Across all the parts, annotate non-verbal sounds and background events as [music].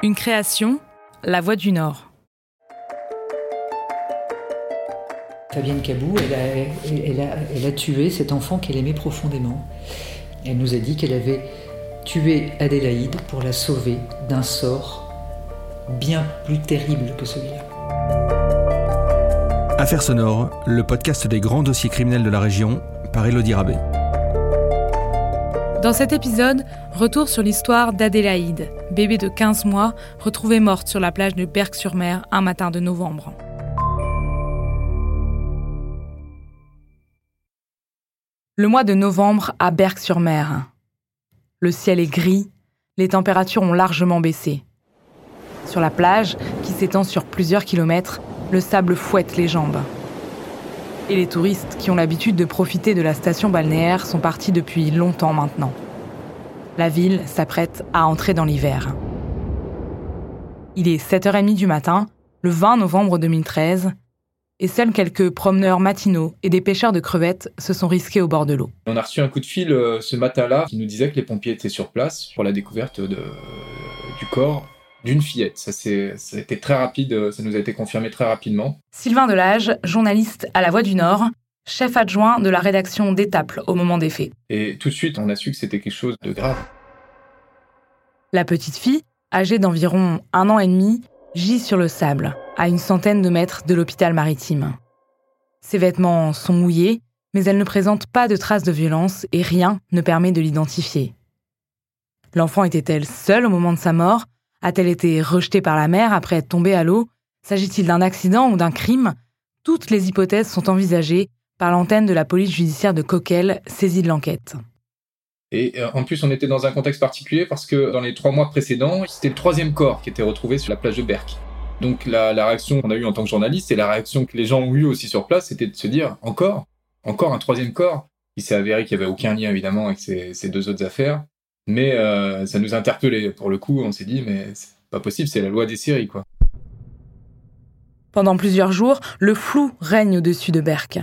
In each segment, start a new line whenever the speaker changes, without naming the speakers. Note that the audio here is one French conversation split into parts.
Une création, La Voix du Nord.
Fabienne Cabou, elle a, tué cet enfant qu'elle aimait profondément. Elle nous a dit qu'elle avait tué Adélaïde pour la sauver d'un sort bien plus terrible que celui-là.
Affaires sonores, le podcast des grands dossiers criminels de la région par Elodie Rabé.
Dans cet épisode, retour sur l'histoire d'Adélaïde, bébé de 15 mois, retrouvée morte sur la plage de Berck-sur-Mer un matin de novembre. Le mois de novembre à Berck-sur-Mer. Le ciel est gris, les températures ont largement baissé. Sur la plage, qui s'étend sur plusieurs kilomètres, le sable fouette les jambes. Et les touristes qui ont l'habitude de profiter de la station balnéaire sont partis depuis longtemps maintenant. La ville s'apprête à entrer dans l'hiver. Il est 7h30 du matin, le 20 novembre 2013, et seuls quelques promeneurs matinaux et des pêcheurs de crevettes se sont risqués au bord de l'eau.
On a reçu un coup de fil euh, ce matin-là qui nous disait que les pompiers étaient sur place pour la découverte du corps d'une fillette. Ça, ça a été très rapide, ça nous a été confirmé très rapidement.
Sylvain Delage, journaliste à La Voix du Nord, chef adjoint de la rédaction d'Étaples au moment des faits.
Et tout de suite, on a su que c'était quelque chose de grave.
La petite fille, âgée d'environ un an et demi, gît sur le sable, à une centaine de mètres de l'hôpital maritime. Ses vêtements sont mouillés, mais elle ne présente pas de traces de violence et rien ne permet de l'identifier. L'enfant était-elle seule au moment de sa mort? A-t-elle été rejetée par la mer après être tombée à l'eau? S'agit-il d'un accident ou d'un crime? Toutes les hypothèses sont envisagées par l'antenne de la police judiciaire de Coquel, saisie de l'enquête.
Et euh, en plus, on était dans un contexte particulier parce que dans les trois mois précédents, c'était le troisième corps qui était retrouvé sur la plage de Berck. Donc la, réaction qu'on a eue en tant que journaliste et la réaction que les gens ont eue aussi sur place, c'était de se dire encore, encore un troisième corps? Il s'est avéré qu'il n'y avait aucun lien évidemment avec ces deux autres affaires. Mais euh, ça nous a interpellés. Pour le coup, on s'est dit, mais c'est pas possible, c'est la loi des séries, quoi.
Pendant plusieurs jours, le flou règne au-dessus de Berck.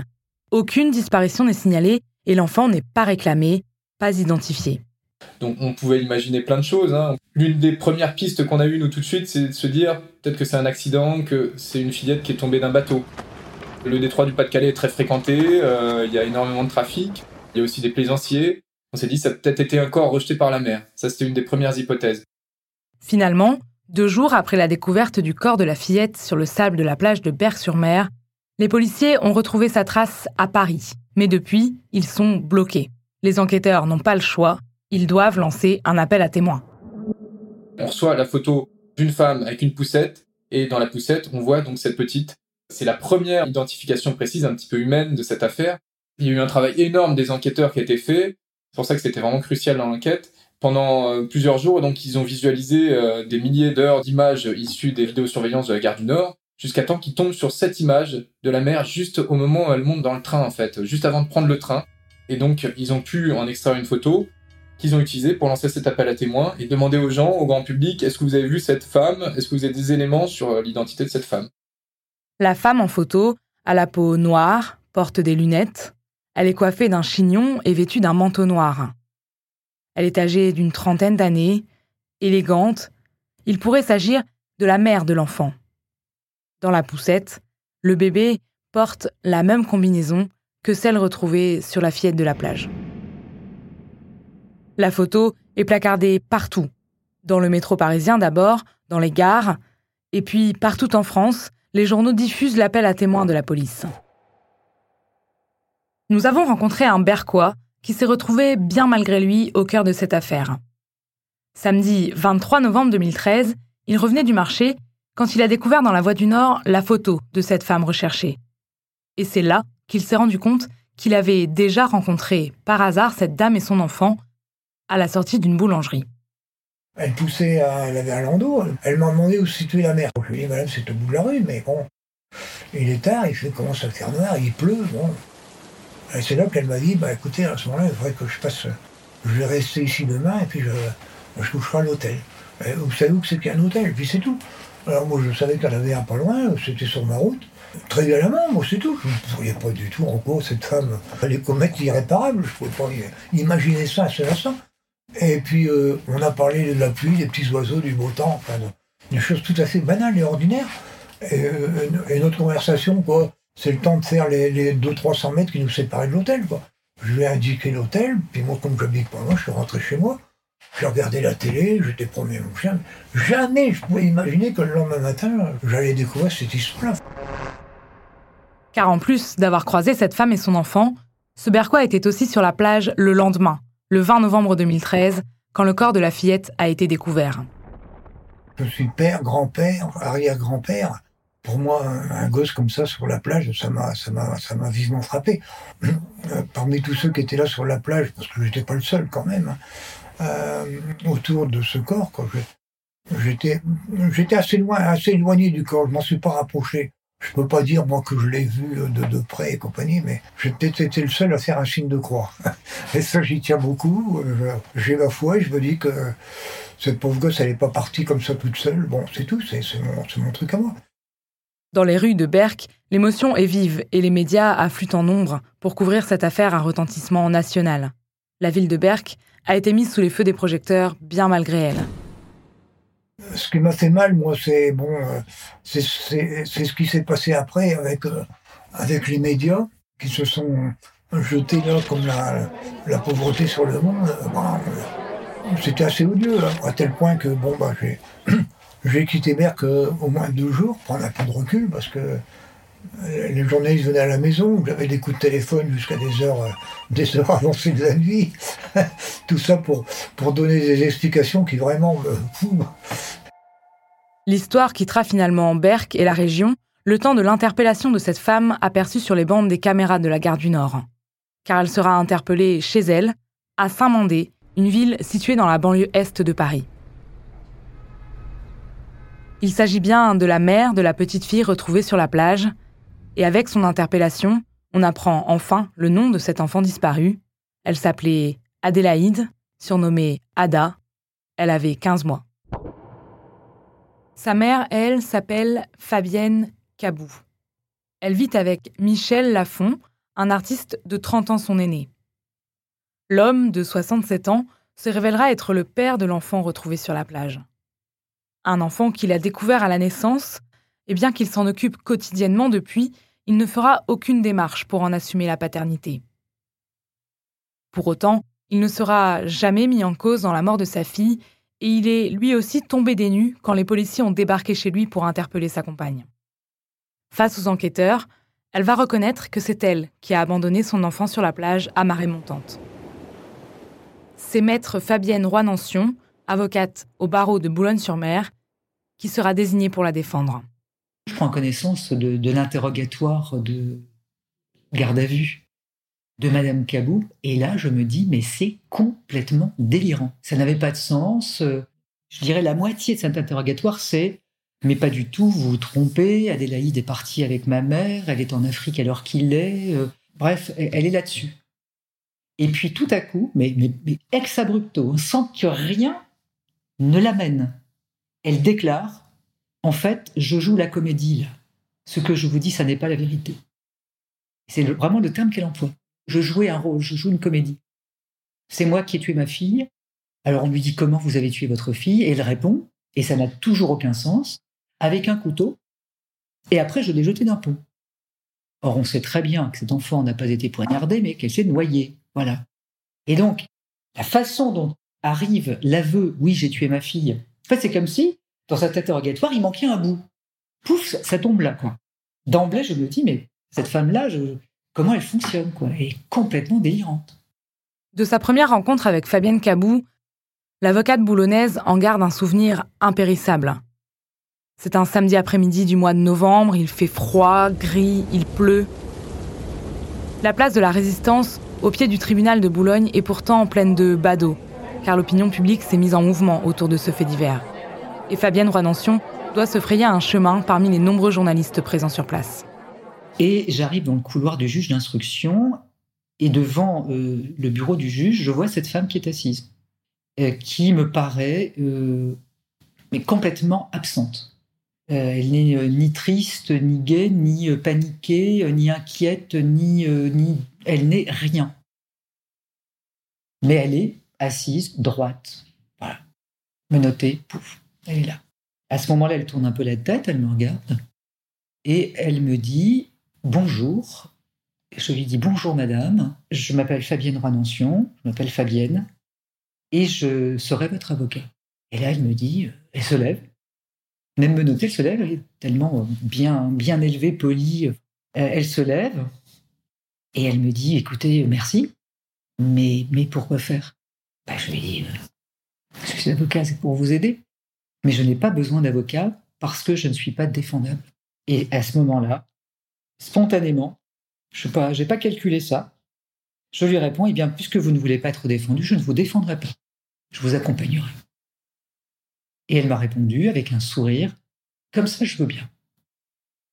Aucune disparition n'est signalée et l'enfant n'est pas réclamé, pas identifié.
Donc on pouvait imaginer plein de choses. Hein. L'une des premières pistes qu'on a eues, nous, tout de suite, c'est de se dire peut-être que c'est un accident, que c'est une fillette qui est tombée d'un bateau. Le détroit du Pas-de-Calais est très fréquenté, euh, il y a énormément de trafic, il y a aussi des plaisanciers on s'est dit ça a peut-être été un corps rejeté par la mer. Ça, c'était une des premières hypothèses.
Finalement, deux jours après la découverte du corps de la fillette sur le sable de la plage de Berck-sur-Mer, les policiers ont retrouvé sa trace à Paris. Mais depuis, ils sont bloqués. Les enquêteurs n'ont pas le choix, ils doivent lancer un appel à témoins.
On reçoit la photo d'une femme avec une poussette, et dans la poussette, on voit donc cette petite. C'est la première identification précise, un petit peu humaine de cette affaire. Il y a eu un travail énorme des enquêteurs qui a été fait. C'est pour ça que c'était vraiment crucial dans l'enquête. Pendant euh, plusieurs jours, donc, ils ont visualisé euh, des milliers d'heures d'images issues des vidéosurveillances de la gare du Nord, jusqu'à temps qu'ils tombent sur cette image de la mer juste au moment où elle monte dans le train, en fait, juste avant de prendre le train. Et donc, ils ont pu en extraire une photo qu'ils ont utilisée pour lancer cet appel à témoins et demander aux gens, au grand public, est-ce que vous avez vu cette femme? Est-ce que vous avez des éléments sur euh, l'identité de cette femme?
La femme en photo a la peau noire, porte des lunettes, elle est coiffée d'un chignon et vêtue d'un manteau noir. Elle est âgée d'une trentaine d'années, élégante. Il pourrait s'agir de la mère de l'enfant. Dans la poussette, le bébé porte la même combinaison que celle retrouvée sur la fillette de la plage. La photo est placardée partout, dans le métro parisien d'abord, dans les gares, et puis partout en France, les journaux diffusent l'appel à témoins de la police. Nous avons rencontré un Berquois qui s'est retrouvé bien malgré lui au cœur de cette affaire. Samedi 23 novembre 2013, il revenait du marché quand il a découvert dans la Voie du Nord la photo de cette femme recherchée. Et c'est là qu'il s'est rendu compte qu'il avait déjà rencontré par hasard cette dame et son enfant à la sortie d'une boulangerie.
Elle poussait, à, elle avait un landau, elle m'a demandé où se situait la mer. Je lui ai dit, madame, c'est au bout de la rue, mais bon, il est tard, il fait, commence à faire noir, il pleut, bon. Et c'est là qu'elle m'a dit, bah écoutez, à ce moment-là, il faudrait que je passe, je vais rester ici demain et puis je, je coucherai à l'hôtel. Vous savez où c'est qu'il y a un hôtel, et puis c'est tout. Alors moi je savais qu'elle avait un pas loin, c'était sur ma route. Très main, moi c'est tout. Je ne voyais pas du tout, en gros, cette femme allait commettre l'irréparable. Je ne pouvais pas imaginer ça à ce instant. Et puis euh, on a parlé de la pluie, des petits oiseaux, du beau temps, enfin, Des choses tout à fait banales et ordinaires. Et, et notre conversation, quoi, c'est le temps de faire les, les 200-300 mètres qui nous séparaient de l'hôtel, quoi. Je lui ai indiqué l'hôtel, puis moi, comme j'habite pas loin, je suis rentré chez moi. J'ai regardé la télé, j'étais promené mon chien. Jamais je pouvais imaginer que le lendemain matin, j'allais découvrir cette histoire-là.
Car en plus d'avoir croisé cette femme et son enfant, ce Berquois était aussi sur la plage le lendemain, le 20 novembre 2013, quand le corps de la fillette a été découvert.
Je suis père, grand-père, arrière-grand-père. Pour moi, un gosse comme ça sur la plage, ça m'a, ça m'a, ça m'a vivement frappé. Euh, parmi tous ceux qui étaient là sur la plage, parce que j'étais pas le seul quand même, hein, euh, autour de ce corps, j'étais, j'étais assez loin, assez éloigné du corps. Je m'en suis pas rapproché. Je peux pas dire moi que je l'ai vu de, près et compagnie, mais j'ai peut-être été le seul à faire un signe de croix. [laughs] Et ça, j'y tiens beaucoup. Euh, j'ai la foi et je me dis que cette pauvre gosse, elle n'est pas partie comme ça toute seule. Bon, c'est tout, c'est mon truc à moi.
Dans les rues de Berck, l'émotion est vive et les médias affluent en nombre pour couvrir cette affaire à retentissement national. La ville de Berck a été mise sous les feux des projecteurs, bien malgré elle.
Ce qui m'a fait mal, moi, c'est bon, euh, c'est ce qui s'est passé après avec euh, avec les médias qui se sont jetés là comme la, la pauvreté sur le monde. Euh, c'était assez odieux, hein, à tel point que bon bah j'ai [clears throat] J'ai quitté Berck au moins deux jours, prendre un peu de recul, parce que euh, les journalistes venaient à la maison, j'avais des coups de téléphone jusqu'à des heures, euh, des heures [laughs] avancées de la nuit. [laughs] Tout ça pour, pour donner des explications qui vraiment me
L'histoire quittera finalement Berck et la région le temps de l'interpellation de cette femme aperçue sur les bandes des caméras de la gare du Nord. Car elle sera interpellée chez elle, à Saint-Mandé, une ville située dans la banlieue est de Paris. Il s'agit bien de la mère de la petite fille retrouvée sur la plage, et avec son interpellation, on apprend enfin le nom de cette enfant disparue. Elle s'appelait Adélaïde, surnommée Ada. Elle avait 15 mois. Sa mère, elle, s'appelle Fabienne Cabou. Elle vit avec Michel Lafont, un artiste de 30 ans son aîné. L'homme de 67 ans se révélera être le père de l'enfant retrouvé sur la plage. Un enfant qu'il a découvert à la naissance, et bien qu'il s'en occupe quotidiennement depuis, il ne fera aucune démarche pour en assumer la paternité. Pour autant, il ne sera jamais mis en cause dans la mort de sa fille, et il est lui aussi tombé des nues quand les policiers ont débarqué chez lui pour interpeller sa compagne. Face aux enquêteurs, elle va reconnaître que c'est elle qui a abandonné son enfant sur la plage à marée montante. C'est maître Fabienne Roy-Nancion, avocate au barreau de Boulogne-sur-Mer, qui sera désignée pour la défendre.
Je prends connaissance de, l'interrogatoire de garde à vue de Madame Cabou, et là je me dis, mais c'est complètement délirant. Ça n'avait pas de sens. Je dirais la moitié de cet interrogatoire, c'est mais pas du tout, vous vous trompez, Adélaïde est partie avec ma mère, elle est en Afrique alors qu'il est. Euh, bref, elle est là-dessus. Et puis tout à coup, mais, mais ex abrupto, sans que rien ne l'amène. Elle déclare En fait, je joue la comédie là. Ce que je vous dis, ça n'est pas la vérité. C'est vraiment le terme qu'elle emploie. Je jouais un rôle, je joue une comédie. C'est moi qui ai tué ma fille. Alors on lui dit comment vous avez tué votre fille? Et elle répond, et ça n'a toujours aucun sens, avec un couteau. Et après, je l'ai jeté d'un pont. Or, on sait très bien que cet enfant n'a pas été poignardé, mais qu'elle s'est noyée. Voilà. Et donc, la façon dont arrive l'aveu, oui, j'ai tué ma fille. En fait, c'est comme si, dans cet interrogatoire, il manquait un bout. Pouf, ça tombe là, quoi. D'emblée, je me dis, mais cette femme-là, comment elle fonctionne, Elle est complètement délirante.
De sa première rencontre avec Fabienne Cabou, l'avocate boulonnaise en garde un souvenir impérissable. C'est un samedi après-midi du mois de novembre, il fait froid, gris, il pleut. La place de la Résistance, au pied du tribunal de Boulogne, est pourtant pleine de badauds, car l'opinion publique s'est mise en mouvement autour de ce fait divers. Et Fabienne Roy-Nancion doit se frayer un chemin parmi les nombreux journalistes présents sur place.
Et j'arrive dans le couloir du juge d'instruction, et devant euh, le bureau du juge, je vois cette femme qui est assise, euh, qui me paraît euh, mais complètement absente. elle n'est ni triste, ni gaie, ni paniquée, ni inquiète, ni, ni... elle n'est rien. Mais elle est assise, droite. Voilà. Menottée, pouf, elle est là. À ce moment-là, elle tourne un peu la tête, elle me regarde, et elle me dit Bonjour. Je lui dis Bonjour madame, je m'appelle Fabienne Renoncion, je m'appelle Fabienne, et je serai votre avocat. Et là, elle me dit Elle se lève, même me noter, elle se lève, elle est tellement bien, bien élevée, polie. Elle se lève et elle me dit Écoutez, merci, mais, mais pourquoi faire? Bah, Je lui dis Je suis avocat, c'est pour vous aider. Mais je n'ai pas besoin d'avocat parce que je ne suis pas défendable. Et à ce moment-là, spontanément, je n'ai pas, pas calculé ça, je lui réponds Eh bien, puisque vous ne voulez pas être défendu, je ne vous défendrai pas. Je vous accompagnerai. Et elle m'a répondu avec un sourire, comme ça je veux bien.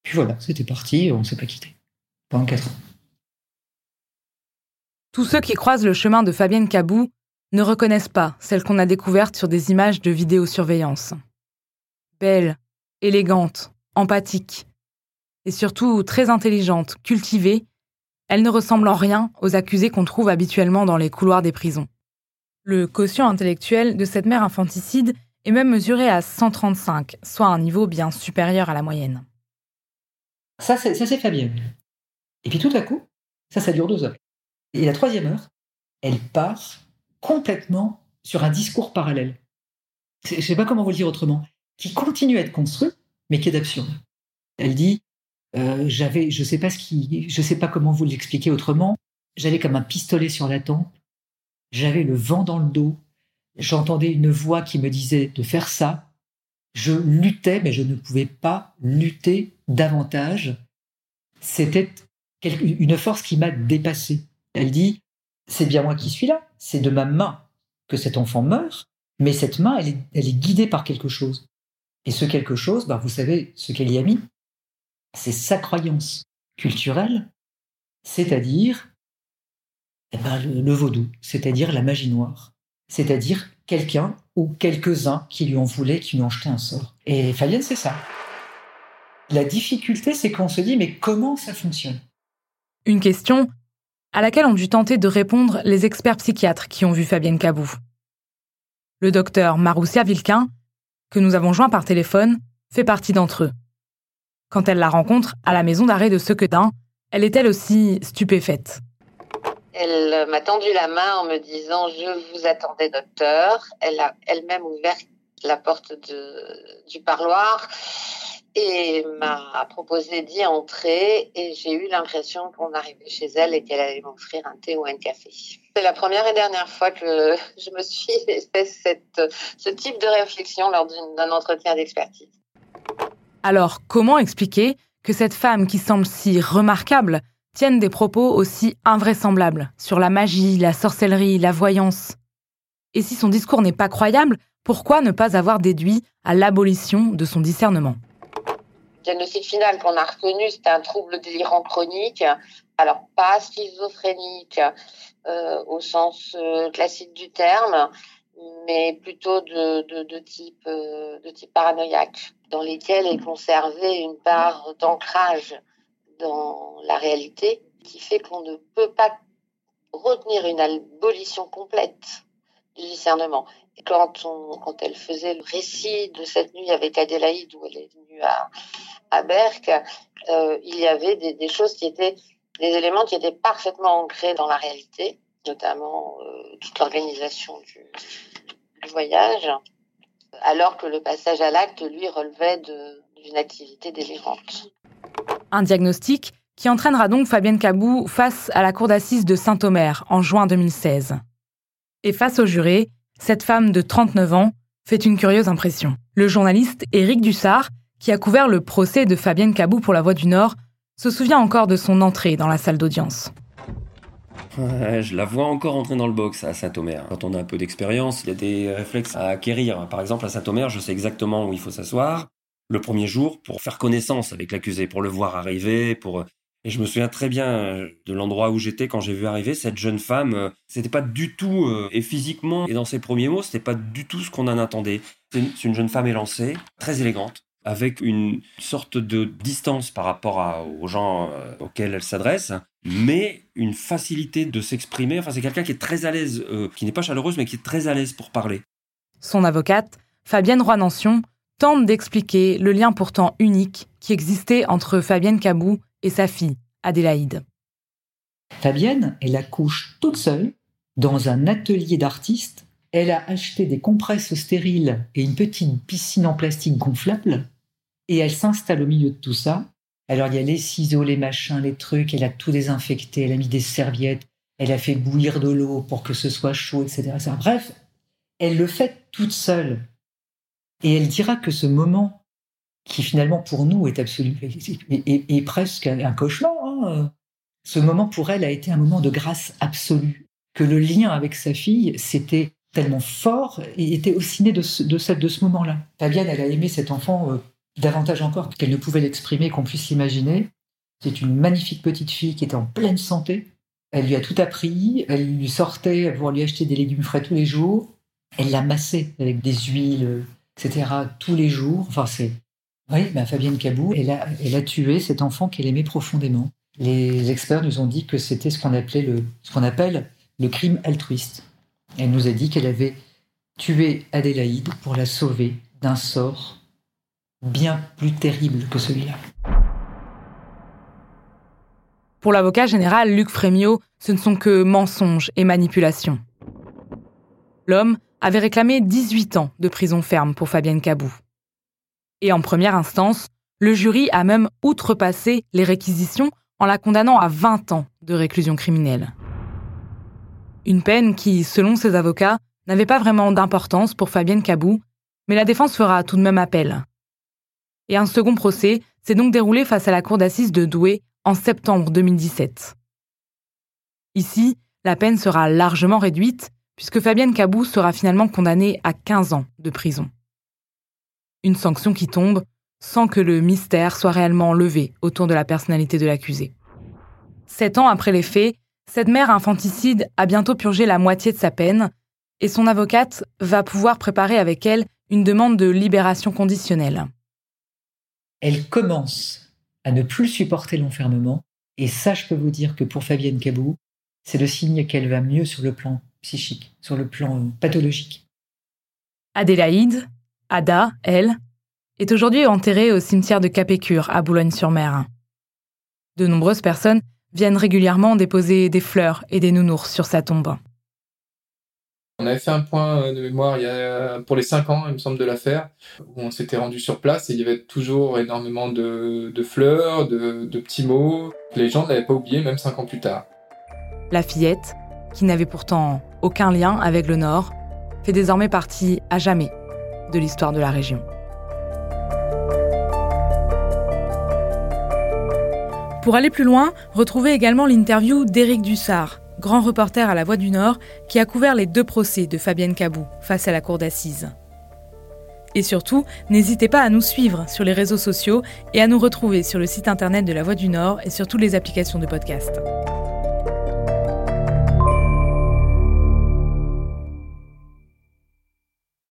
Puis voilà, c'était parti, on ne s'est pas quitté. Pendant quatre ans.
Tous ceux qui croisent le chemin de Fabienne Cabou ne reconnaissent pas celle qu'on a découverte sur des images de vidéosurveillance. Belle, élégante, empathique, et surtout très intelligente, cultivée, elle ne ressemble en rien aux accusés qu'on trouve habituellement dans les couloirs des prisons. Le quotient intellectuel de cette mère infanticide est même mesuré à 135, soit un niveau bien supérieur à la moyenne.
Ça, c'est, ça, c'est Fabienne. Et puis tout à coup, ça, ça dure deux heures. Et la troisième heure, elle part complètement sur un discours parallèle. Je ne sais pas comment vous le dire autrement, qui continue à être construit, mais qui est absurde. Elle dit euh, j'avais, je sais pas ce qui, je sais pas comment vous l'expliquer autrement. J'avais comme un pistolet sur la tempe. J'avais le vent dans le dos. J'entendais une voix qui me disait de faire ça. Je luttais, mais je ne pouvais pas lutter davantage. C'était une force qui m'a dépassé. Elle dit, c'est bien moi qui suis là, c'est de ma main que cet enfant meurt, mais cette main, elle est, guidée par quelque chose. Et ce quelque chose, bah, vous savez ce qu'elle y a mis, c'est sa croyance culturelle, c'est-à-dire eh ben, le vaudou, c'est-à-dire la magie noire, c'est-à-dire quelqu'un ou quelques-uns qui lui ont voulu, qui lui ont jeté un sort. Et Fabienne, c'est ça. La difficulté, c'est qu'on se dit, mais comment ça fonctionne?
Une question à laquelle ont dû tenter de répondre les experts psychiatres qui ont vu Fabienne Cabou. Le docteur Maroussia Vilquin, que nous avons joint par téléphone, fait partie d'entre eux. Quand elle la rencontre à la maison d'arrêt de Sequedin, elle est elle aussi stupéfaite.
Elle m'a tendu la main en me disant Je vous attendais, docteur. Elle a elle-même ouvert la porte du parloir et m'a proposé d'y entrer et j'ai eu l'impression qu'on arrivait chez elle et qu'elle allait m'offrir un thé ou un café. C'est la première et dernière fois que je me suis [laughs] fait cette, ce type de réflexion lors d'un entretien d'expertise.
Alors, comment expliquer que cette femme qui semble si remarquable tienne des propos aussi invraisemblables sur la magie, la sorcellerie, la voyance? Et si son discours n'est pas croyable, pourquoi ne pas avoir déduit à l'abolition de son discernement?
Diagnostic final qu'on a retenu, c'était un trouble délirant chronique. Alors, pas schizophrénique euh, au sens euh, classique du terme, mais plutôt de, de, type, euh, de type paranoïaque, dans lesquels est conservée une part d'ancrage dans la réalité qui fait qu'on ne peut pas retenir une abolition complète du discernement. Quand, elle faisait le récit de cette nuit avec Adélaïde, où elle est venue à, à Berck, euh, il y avait des, des, choses qui étaient, des éléments qui étaient parfaitement ancrés dans la réalité, notamment euh, toute l'organisation du, du, voyage, alors que le passage à l'acte, lui, relevait d'une activité délirante.
Un diagnostic qui entraînera donc Fabienne Cabou face à la cour d'assises de Saint-Omer en juin 2016. Et face au juré, cette femme de 39 ans fait une curieuse impression. Le journaliste Éric Dussard, qui a couvert le procès de Fabienne Cabou pour La Voix du Nord, se souvient encore de son entrée dans la salle d'audience.
je la vois encore entrer dans le box à Saint-Omer. Quand on a un peu d'expérience, il y a des réflexes à acquérir. Par exemple, à Saint-Omer, je sais exactement où il faut s'asseoir le premier jour pour faire connaissance avec l'accusé, pour le voir arriver, pour et je me souviens très bien euh, de l'endroit où j'étais quand j'ai vu arriver cette jeune femme. Euh, c'était pas du tout, euh, et physiquement, et dans ses premiers mots, c'était pas du tout ce qu'on en attendait. C'est une, jeune femme élancée, très élégante, avec une sorte de distance par rapport aux gens auxquels elle s'adresse, mais une facilité de s'exprimer. Enfin, c'est quelqu'un qui est très à l'aise, qui n'est pas chaleureuse, mais qui est très à l'aise pour parler.
Son avocate, Fabienne Roy-Nancion, tente d'expliquer le lien pourtant unique qui existait entre Fabienne Cabou et sa fille, Adélaïde.
Fabienne, elle accouche toute seule dans un atelier d'artiste. Elle a acheté des compresses stériles et une petite piscine en plastique gonflable. Et elle s'installe au milieu de tout ça. Alors il y a les ciseaux, les machins, les trucs. Elle a tout désinfecté. Elle a mis des serviettes. Elle a fait bouillir de l'eau pour que ce soit chaud, etc. Bref, elle le fait toute seule. Et elle dira que ce moment, qui finalement pour nous est absolu, est, presque un cauchemar, hein, ce moment pour elle a été un moment de grâce absolue. Que le lien avec sa fille, c'était tellement fort et était aussi né de ce, de ce moment-là. Fabienne, elle a aimé cet enfant euh, davantage encore qu'elle ne pouvait l'exprimer, qu'on puisse l'imaginer. C'est une magnifique petite fille qui était en pleine santé. Elle lui a tout appris. Elle lui sortait pour lui acheter des légumes frais tous les jours. Elle l'a massé avec des huiles, etc. tous les jours. Enfin, c'est. Oui, ben Fabienne Cabou, elle a, tué cet enfant qu'elle aimait profondément les experts nous ont dit que c'était ce qu'on ce qu'on appelle le crime altruiste. Elle nous a dit qu'elle avait tué Adélaïde pour la sauver d'un sort bien plus terrible que celui-là.
Pour l'avocat général Luc Frémiot, ce ne sont que mensonges et manipulations. L'homme avait réclamé 18 ans de prison ferme pour Fabienne Cabou. Et en première instance, le jury a même outrepassé les réquisitions en la condamnant à 20 ans de réclusion criminelle. Une peine qui, selon ses avocats, n'avait pas vraiment d'importance pour Fabienne Cabou, mais la défense fera tout de même appel. Et un second procès s'est donc déroulé face à la cour d'assises de Douai en septembre 2017. Ici, la peine sera largement réduite puisque Fabienne Cabou sera finalement condamnée à 15 ans de prison. Une sanction qui tombe sans que le mystère soit réellement levé autour de la personnalité de l'accusé. Sept ans après les faits, cette mère infanticide a bientôt purgé la moitié de sa peine et son avocate va pouvoir préparer avec elle une demande de libération conditionnelle.
Elle commence à ne plus supporter l'enfermement et ça, je peux vous dire que pour Fabienne Cabou, c'est le signe qu'elle va mieux sur le plan psychique, sur le plan pathologique.
Adélaïde, Ada, elle, est aujourd'hui enterré au cimetière de Capécure à Boulogne-sur-Mer. De nombreuses personnes viennent régulièrement déposer des fleurs et des nounours sur sa tombe.
On avait fait un point de mémoire il y a, pour les cinq ans, il me semble, de l'affaire, où on s'était rendu sur place et il y avait toujours énormément de, fleurs, de, de, petits mots. Les gens ne l'avaient pas oublié, même cinq ans plus tard.
La fillette, qui n'avait pourtant aucun lien avec le Nord, fait désormais partie à jamais de l'histoire de la région. Pour aller plus loin, retrouvez également l'interview d'Éric Dussard, grand reporter à La Voix du Nord, qui a couvert les deux procès de Fabienne Cabou face à la cour d'assises. Et surtout, n'hésitez pas à nous suivre sur les réseaux sociaux et à nous retrouver sur le site internet de La Voix du Nord et sur toutes les applications de podcast.